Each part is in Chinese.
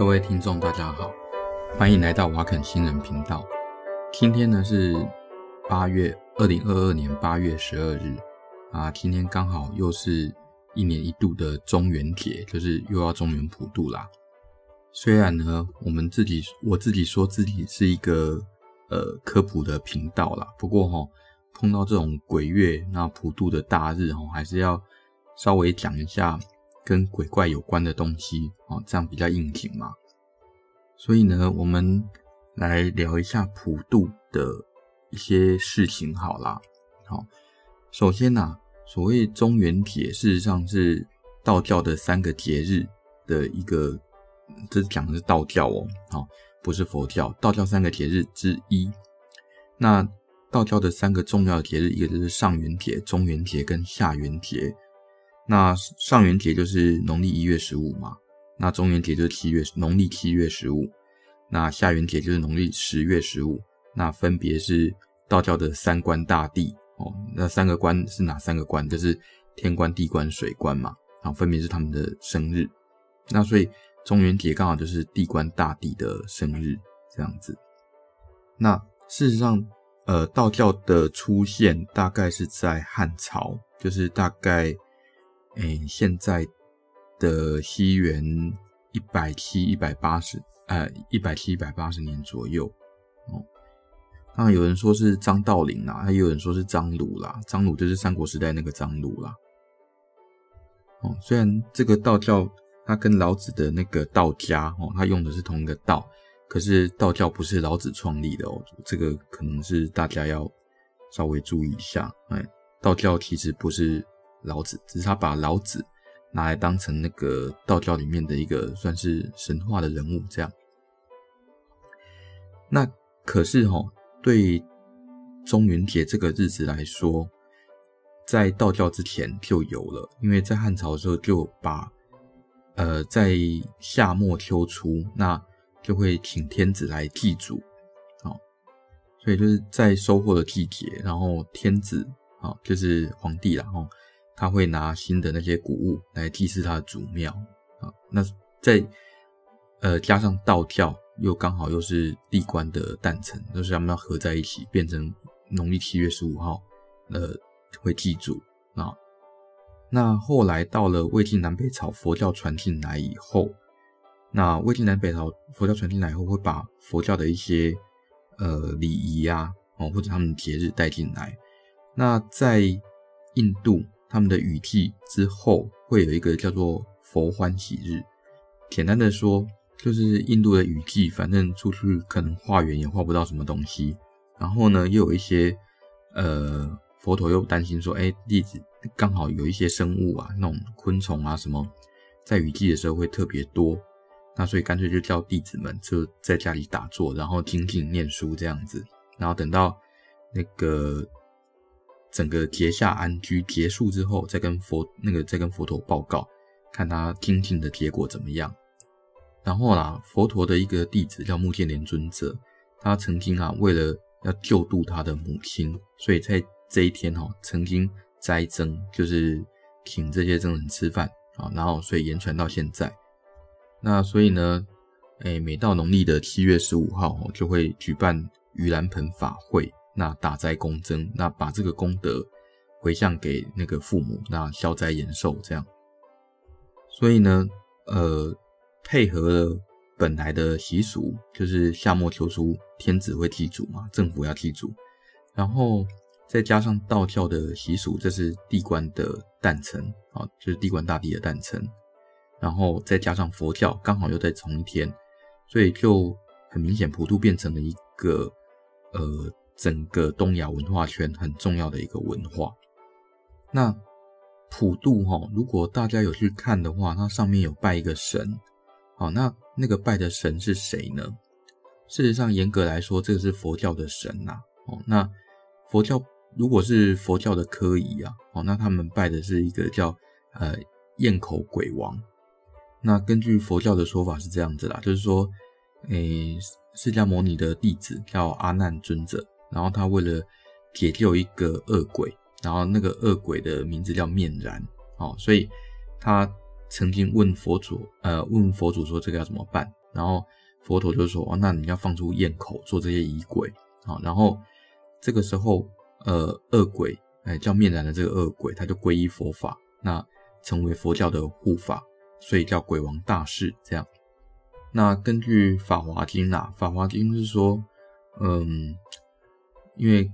各位听众，大家好，欢迎来到瓦肯新人频道。今天呢是八月二零二二年八月十二日啊，今天刚好又是一年一度的中元节，就是又要中元普渡啦。虽然呢，我们自己我自己说自己是一个呃科普的频道啦，不过齁，碰到这种鬼月那普渡的大日齁，还是要稍微讲一下。跟鬼怪有关的东西哦，这样比较应景嘛。所以呢，我们来聊一下普渡的一些事情好啦。好，首先呐，所谓中元节，事实上是道教的三个节日的一个，这讲的是道教哦，好，不是佛教。道教三个节日之一。那道教的三个重要节日，一个就是上元节、中元节跟下元节。那上元节就是农历一月十五嘛，那中元节就是七月农历七月十五，那下元节就是农历十月十五，那分别是道教的三官大帝哦，那三个官是哪三个官？就是天官、地官、水官嘛，然后分别是他们的生日，那所以中元节刚好就是地官大帝的生日这样子。那事实上，呃，道教的出现大概是在汉朝，就是大概。诶、现在的西元一百七、一百八十，呃，一百七、一百八十年左右哦。当然有人说是张道陵啦，还有人说是张鲁啦。张鲁就是三国时代那个张鲁啦。哦，虽然这个道教它跟老子的那个道家哦，它用的是同一个道，可是道教不是老子创立的哦。这个可能是大家要稍微注意一下。哎，道教其实不是。老子只是他把老子拿来当成那个道教里面的一个算是神话的人物这样。那可是齁，对中元节这个日子来说，在道教之前就有了，因为在汉朝的时候就把呃在夏末秋初，那就会请天子来祭祖，好，所以就是在收获的季节，然后天子啊就是皇帝啦，然后。他会拿新的那些谷物来祭祀他的祖庙啊，那再呃加上道教又刚好又是地官的诞辰，就是他们要合在一起变成农历七月十五号，呃会祭祖啊。那后来到了魏晋南北朝佛教传进来以后，那魏晋南北朝佛教传进来以后会把佛教的一些呃礼仪呀哦或者他们节日带进来，那在印度。他们的雨季之后会有一个叫做佛欢喜日，简单的说就是印度的雨季，反正出去可能化缘也化不到什么东西，然后呢又有一些呃佛陀又担心说，哎，弟子刚好有一些生物啊，那种昆虫啊什么，在雨季的时候会特别多，那所以干脆就叫弟子们就在家里打坐，然后精进念书这样子，然后等到那个。整个结下安居结束之后，再跟佛那个再跟佛陀报告，看他精进的结果怎么样。然后啦，佛陀的一个弟子叫目犍连尊者，他曾经啊为了要救度他的母亲，所以在这一天哈、曾经斋僧，就是请这些僧人吃饭啊，然后所以延传到现在。那所以呢，诶、每到农历的七月十五号、喔、就会举办盂兰盆法会。那打斋功增，那把这个功德回向给那个父母，那消灾延寿这样。所以呢，呃，配合了本来的习俗，就是夏末秋初天子会祭祖嘛，政府要祭祖，然后再加上道教的习俗，这是地官的诞辰啊，就是地官大帝的诞辰，然后再加上佛教刚好又在同一天，所以就很明显，普渡变成了一个呃。整个东亚文化圈很重要的一个文化。那普渡哈，如果大家有去看的话，它上面有拜一个神，好，那那个拜的神是谁呢？事实上，严格来说，这个是佛教的神呐。哦，那佛教如果是佛教的科仪啊，哦，那他们拜的是一个叫呃焰口鬼王。那根据佛教的说法是这样子啦，就是说，诶，释迦牟尼的弟子叫阿难尊者。然后他为了解救一个恶鬼，然后那个恶鬼的名字叫面燃，哦，所以他曾经问佛祖，呃，问佛祖说这个要怎么办？然后佛陀就说：“哦，那你要放出焰口做这些仪轨啊。”然后这个时候，呃，恶鬼，哎，叫面燃的这个恶鬼，他就皈依佛法，那成为佛教的护法，所以叫鬼王大士这样。那根据《法华经》啊，《法华经》是说，嗯，因为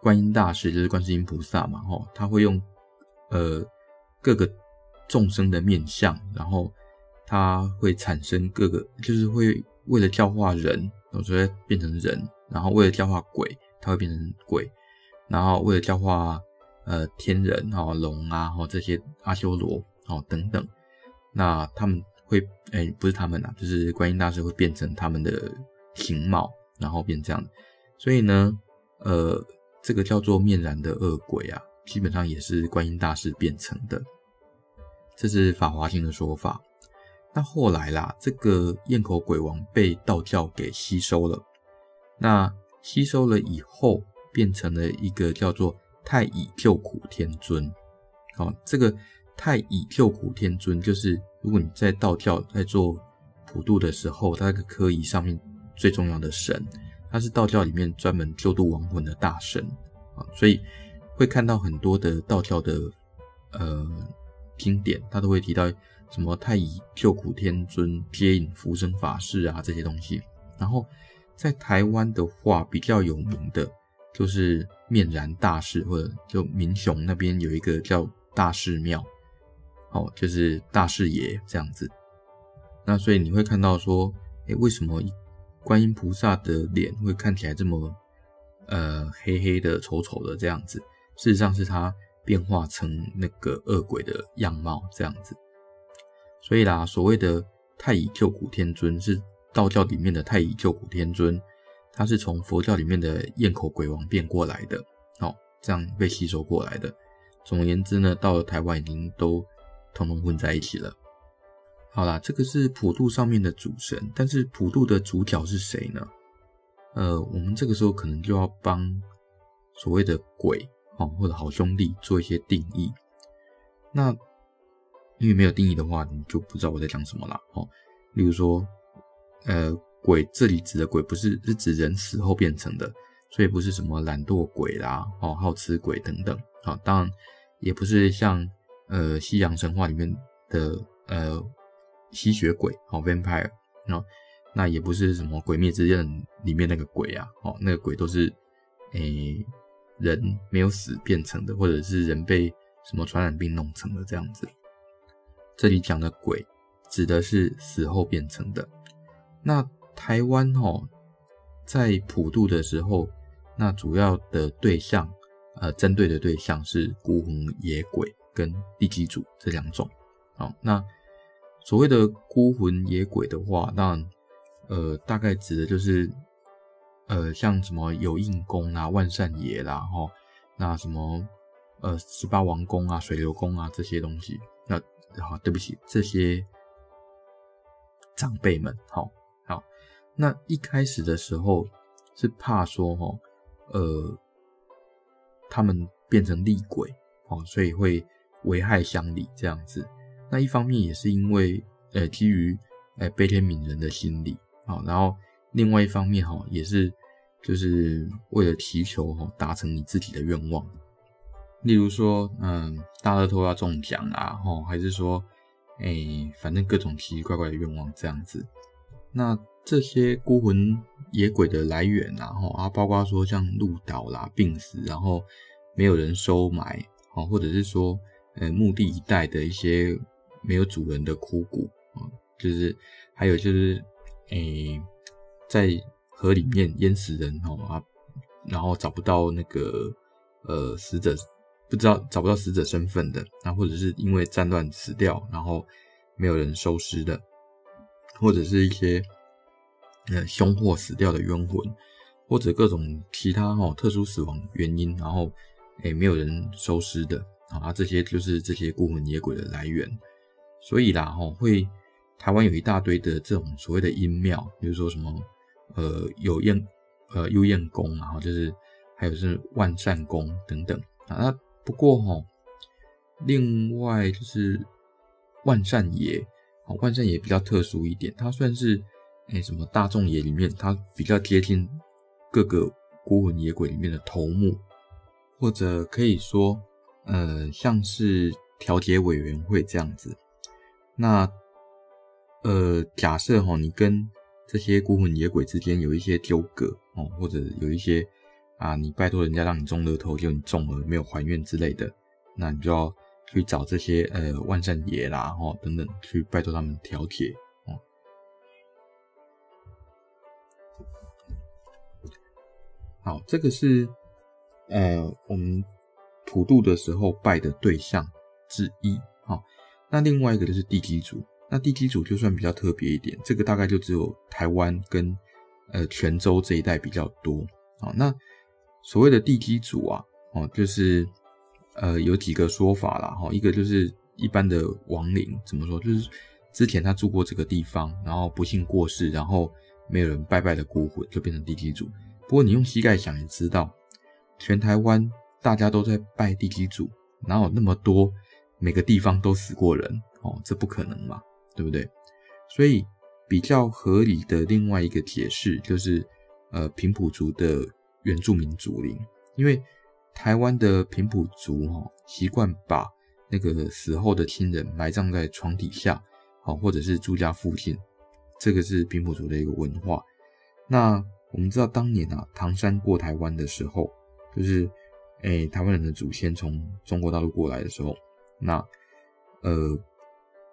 观音大士就是观世音菩萨嘛，吼，他会用呃各个众生的面相，然后他会产生各个，就是会为了教化人，所以变成人，然后为了教化鬼，他会变成鬼，然后为了教化呃天人哈龙啊，哈这些阿修罗哦等等，那他们。会哎，不是他们呐，就是观音大士会变成他们的形貌，然后变这样。所以呢，呃，这个叫做面燃的恶鬼啊，基本上也是观音大士变成的。这是法华经的说法。那后来啦，这个焰口鬼王被道教给吸收了。那吸收了以后，变成了一个叫做太乙救苦天尊。好，这个。太乙救苦天尊就是，如果你在道教在做普渡的时候，他那个科仪上面最重要的神，他是道教里面专门救度亡魂的大神啊，所以会看到很多的道教的呃经典，他都会提到什么太乙救苦天尊接引福生法事啊这些东西。然后在台湾的话，比较有名的就是面燃大士，或者就民雄那边有一个叫大士庙。哦，就是大士爷这样子，那所以你会看到说，诶，为什么观音菩萨的脸会看起来这么呃黑黑的、丑丑的这样子？事实上是他变化成那个恶鬼的样貌这样子。所以啦，所谓的太乙救苦天尊是道教里面的太乙救苦天尊，他是从佛教里面的焰口鬼王变过来的，哦，这样被吸收过来的。总而言之呢，到了台湾已经都。统统混在一起了。好啦，这个是普渡上面的主神，但是普渡的主角是谁呢？呃，我们这个时候可能就要帮所谓的鬼哦，或者好兄弟做一些定义。那因为没有定义的话，你就不知道我在讲什么了。哦。例如说，呃，鬼这里指的鬼不是是指人死后变成的，所以不是什么懒惰鬼啦，哦，好吃鬼等等。好，当然也不是像。呃，西洋神话里面的呃吸血鬼，哦、vampire，那那也不是什么鬼灭之刃里面那个鬼啊，哦，那个鬼都是诶、人没有死变成的，或者是人被什么传染病弄成的这样子。这里讲的鬼指的是死后变成的。那台湾哦，在普渡的时候，那主要的对象，呃，针对的对象是孤魂野鬼。跟地基主这两种，好，那所谓的孤魂野鬼的话，那，呃，大概指的就是，呃，像什么有应公啊、万善爷啦，哈，那什么，呃，十八王公啊、水流公啊这些东西，那好，对不起，这些长辈们，好，好，那一开始的时候是怕说，哈，呃，他们变成厉鬼，哦，所以会。危害乡里这样子，那一方面也是因为，呃，基于，呃，悲天悯人的心理，好，然后另外一方面哈，也是就是为了祈求哈，达成你自己的愿望，例如说，嗯，大乐透要中奖啊，哈，还是说，哎，反正各种奇奇怪怪的愿望这样子。那这些孤魂野鬼的来源啊，哈，啊，包括说像鹿岛啦、病死，然后没有人收埋，好，或者是说。呃，墓地一带的一些没有主人的枯骨啊，就是还有就是，诶、在河里面淹死人哦啊，然后找不到那个呃死者，不知道找不到死者身份的，啊，或者是因为战乱死掉，然后没有人收尸的，或者是一些呃凶祸死掉的冤魂，或者各种其他哈特殊死亡原因，然后诶、没有人收尸的。啊，这些就是这些孤魂野鬼的来源，所以啦，吼，会台湾有一大堆的这种所谓的阴庙，比如说什么，呃，有燕，呃，幽燕宫，然后就是还有是万善宫等等啊。那不过吼，另外就是万善爷，哦，万善爷比较特殊一点，它算是哎什么大众爷里面，它比较接近各个孤魂野鬼里面的头目，或者可以说呃像是调解委员会这样子。那呃假设哈，你跟这些孤魂野鬼之间有一些纠葛哦，或者有一些啊，你拜托人家让你中乐透，结果你中了没有还愿之类的，那你就要去找这些呃万善爷啦，哦等等，去拜托他们调解哦。好，这个是呃我们普渡的时候拜的对象之一。那另外一个就是地基组。那地基组就算比较特别一点，这个大概就只有台湾跟呃泉州这一带比较多啊。那所谓的地基组啊，哦，就是呃有几个说法啦哈。一个就是一般的亡灵怎么说，就是之前他住过这个地方，然后不幸过世，然后没有人拜拜的孤魂，就变成地基组。不过你用膝盖想也知道，全台湾大家都在拜地基组，哪有那么多每个地方都死过人哦？这不可能嘛。对不对？所以比较合理的另外一个解释就是，呃，平埔族的原住民族灵，因为台湾的平埔族哈、哦、习惯把那个死后的亲人埋葬在床底下，好、哦、或者是住家附近，这个是平埔族的一个文化。那我们知道当年啊，唐山过台湾的时候，就是诶台湾人的祖先从中国大陆过来的时候，那呃。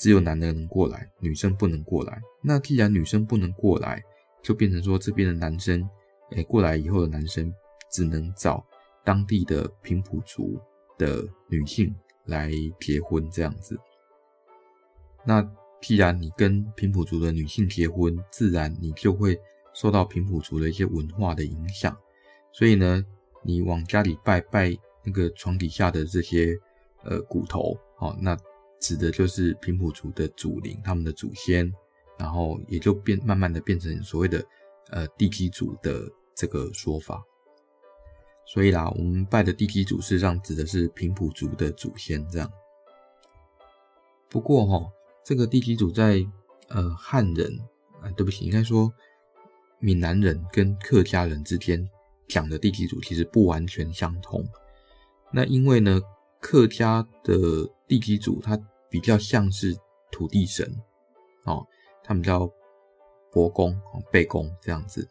只有男的能过来，女生不能过来。那既然女生不能过来，就变成说这边的男生，哎、过来以后的男生只能找当地的平埔族的女性来结婚这样子。那既然你跟平埔族的女性结婚，自然你就会受到平埔族的一些文化的影响。所以呢，你往家里拜拜那个床底下的这些呃骨头，哦、那。指的就是平埔族的祖灵，他们的祖先，然后也就变慢慢的变成所谓的呃地基主的这个说法。所以啦，我们拜的地基祖事实上指的是平埔族的祖先这样。不过哈，这个地基主在呃汉人啊，对不起，应该说闽南人跟客家人之间讲的地基主其实不完全相同。那因为呢，客家的地基主，他比较像是土地神，哦，他们叫伯公、背公这样子。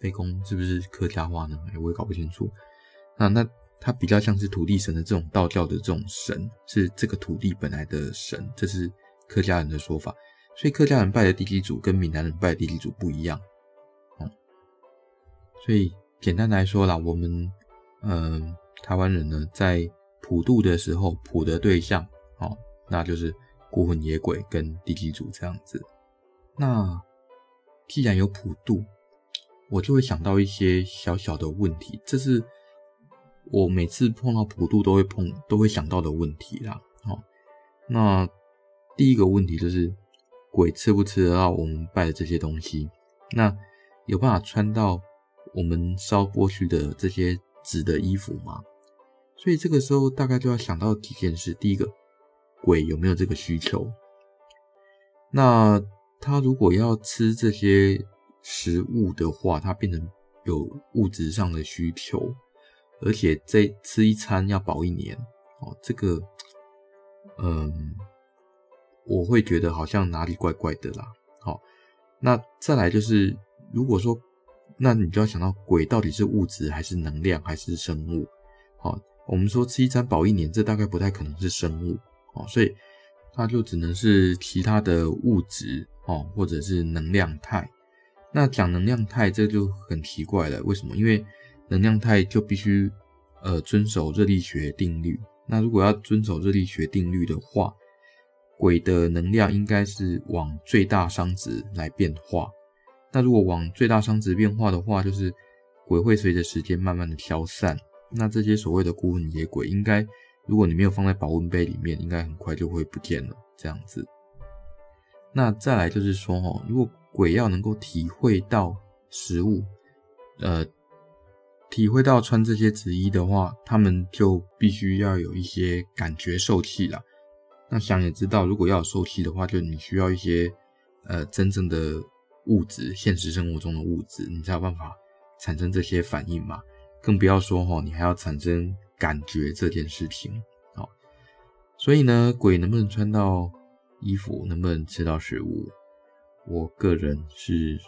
背公是不是客家话呢？我也搞不清楚。那，那他比较像是土地神的这种道教的这种神，是这个土地本来的神，这是客家人的说法。所以客家人拜的地基主跟闽南人拜的地基主不一样。哦，所以简单来说啦，我们嗯、台湾人呢在。普渡的时候，普的对象，哦，那就是孤魂野鬼跟地基主这样子。那既然有普渡，我就会想到一些小小的问题，这是我每次碰到普渡都会碰，都会想到的问题啦。哦，那第一个问题就是，鬼吃不吃得到我们拜的这些东西？那有办法穿到我们烧过去的这些纸的衣服吗？所以这个时候大概就要想到几件事。第一个，鬼有没有这个需求？那他如果要吃这些食物的话，他变成有物质上的需求，而且这吃一餐要保一年哦。这个，嗯，我会觉得好像哪里怪怪的啦。好，那再来就是，如果说，那你就要想到鬼到底是物质还是能量还是生物？好。我们说吃一餐饱一年，这大概不太可能是生物哦，所以它就只能是其他的物质哦，或者是能量态。那讲能量态这就很奇怪了，为什么？因为能量态就必须呃遵守热力学定律。那如果要遵守热力学定律的话，鬼的能量应该是往最大熵值来变化。那如果往最大熵值变化的话，就是鬼会随着时间慢慢的消散。那这些所谓的孤魂野鬼，应该如果你没有放在保温杯里面，应该很快就会不见了。这样子。那再来就是说，哦，如果鬼要能够体会到食物，呃，体会到穿这些纸衣的话，他们就必须要有一些感觉受器啦。那想也知道，如果要有受气的话，就你需要一些呃真正的物质，现实生活中的物质，你才有办法产生这些反应嘛。更不要说哈，你还要产生感觉这件事情。好，所以呢，鬼能不能穿到衣服，能不能吃到食物，我个人是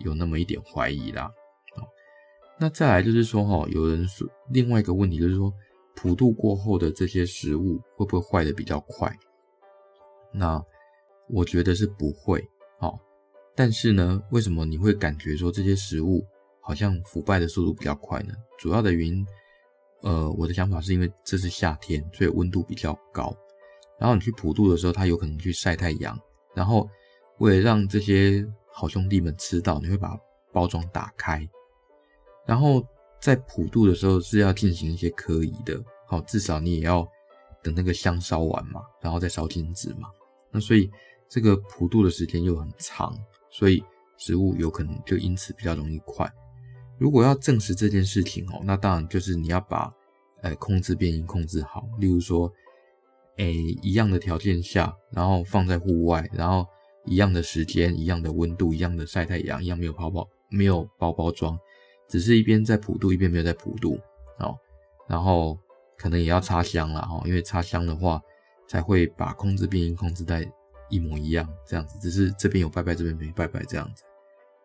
有那么一点怀疑啦。好，那再来就是说哈，有人说另外一个问题就是说。普渡过后的这些食物会不会坏的比较快？那我觉得是不会。好，但是呢，为什么你会感觉说这些食物好像腐败的速度比较快呢？主要的原因，呃，我的想法是因为这是夏天，所以温度比较高。然后你去普渡的时候，它有可能去晒太阳。然后为了让这些好兄弟们吃到，你会把包装打开，然后。在普渡的时候是要进行一些科仪的，好，至少你也要等那个香烧完嘛，然后再烧金纸嘛。那所以这个普渡的时间又很长，所以食物有可能就因此比较容易快。如果要证实这件事情哦，那当然就是你要把呃控制变音控制好，例如说，诶一样的条件下，然后放在户外，然后一样的时间、一样的温度、一样的晒太阳、一样没有泡泡、没有包包装。只是一边在普渡，一边没有在普渡，哦，然后可能也要插香了哈，因为插香的话才会把控制变音控制在一模一样这样子。只是这边有拜拜，这边没拜拜这样子，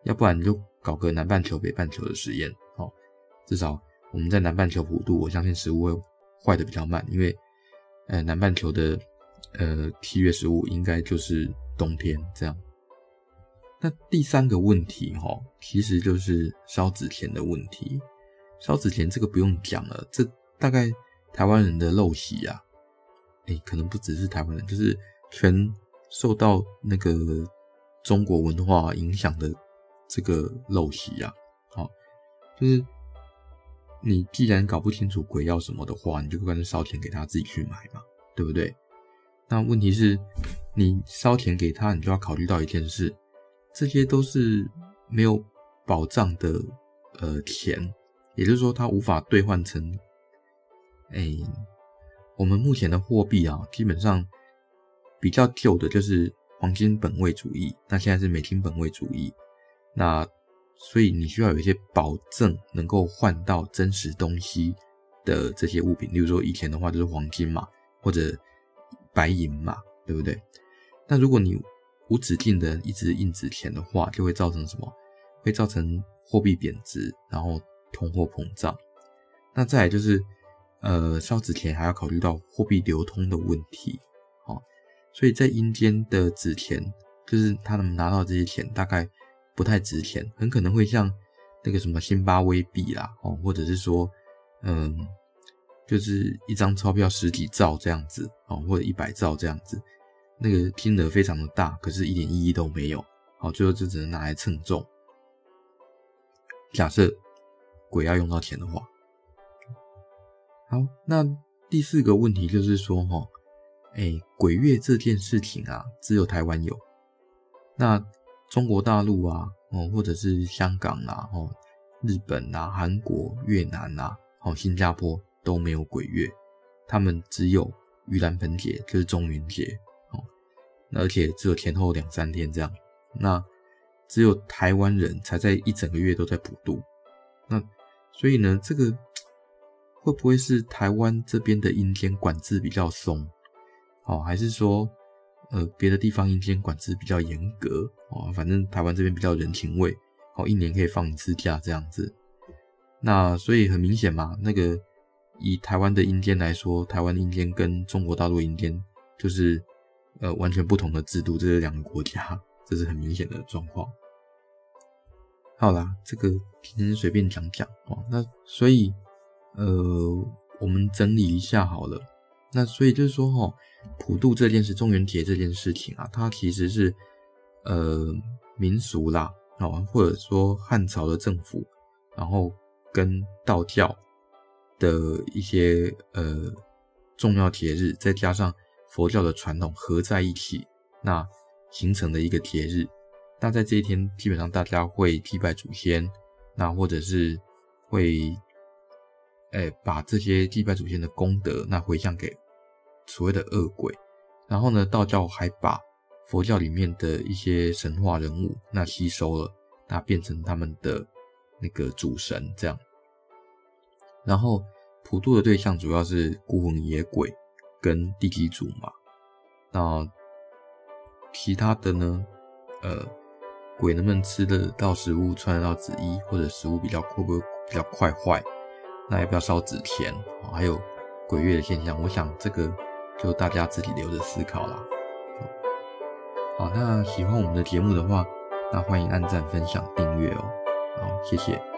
要不然你就搞个南半球、北半球的实验，哦，至少我们在南半球弧度，我相信食物会坏的比较慢，因为呃南半球的呃七月十五应该就是冬天这样。那第三个问题齁，其实就是烧纸钱的问题。烧纸钱这个不用讲了，这大概台湾人的陋习啊，哎、可能不只是台湾人，就是全受到那个中国文化影响的这个陋习啊。好，就是你既然搞不清楚鬼要什么的话，你就干脆烧钱给他自己去买嘛，对不对？那问题是，你烧钱给他，你就要考虑到一件事。这些都是没有保障的呃钱，也就是说它无法兑换成，哎，我们目前的货币啊，基本上比较旧的就是黄金本位主义，那现在是美金本位主义，那所以你需要有一些保证能够换到真实东西的这些物品，例如说以前的话就是黄金嘛，或者白银嘛，对不对？那如果你无止境的一直印纸钱的话，就会造成什么？会造成货币贬值，然后通货膨胀。那再来就是，呃，烧纸钱还要考虑到货币流通的问题，哦，所以在阴间的纸钱，就是他们拿到这些钱大概不太值钱，很可能会像那个什么辛巴威币啦，哦，或者是说，嗯，就是一张钞票十几兆这样子，哦，或者一百兆这样子。那个金额非常的大，可是一点意义都没有。好，最后就只能拿来称重。假设鬼要用到钱的话，好，那第四个问题就是说，哈，哎，鬼月这件事情啊，只有台湾有，那中国大陆啊，哦，或者是香港啊，哦，日本啊，韩国、越南啊，哦，新加坡都没有鬼月，他们只有盂兰盆节，就是中元节。哦而且只有前后两三天这样，那只有台湾人才在一整个月都在普渡，那所以呢，这个会不会是台湾这边的阴间管制比较松，哦，还是说呃别的地方阴间管制比较严格哦？反正台湾这边比较人情味，哦，一年可以放一次假这样子，那所以很明显嘛，那个以台湾的阴间来说，台湾阴间跟中国大陆阴间就是。呃，完全不同的制度，这是两个国家，这是很明显的状况。好啦，这个今天随便讲讲哦。那所以，呃，我们整理一下好了。那所以就是说，哈，普渡这件事，中元节这件事情啊，它其实是呃民俗啦，哦，或者说汉朝的政府，然后跟道教的一些呃重要节日，再加上。佛教的传统合在一起，那形成的一个节日。那在这一天，基本上大家会祭拜祖先，那或者是会，诶、把这些祭拜祖先的功德，那回向给所谓的恶鬼，然后呢，道教还把佛教里面的一些神话人物那吸收了，那变成他们的那个主神这样。然后普渡的对象主要是孤魂野鬼跟地基主嘛。那其他的呢？呃，鬼能不能吃得到食物、穿得到紫衣，或者食物比较会不会比较快坏？那要不要烧纸钱？还有鬼月的现象，我想这个就大家自己留着思考啦。好，那喜欢我们的节目的话，那欢迎按赞、分享、订阅哦。好，谢谢。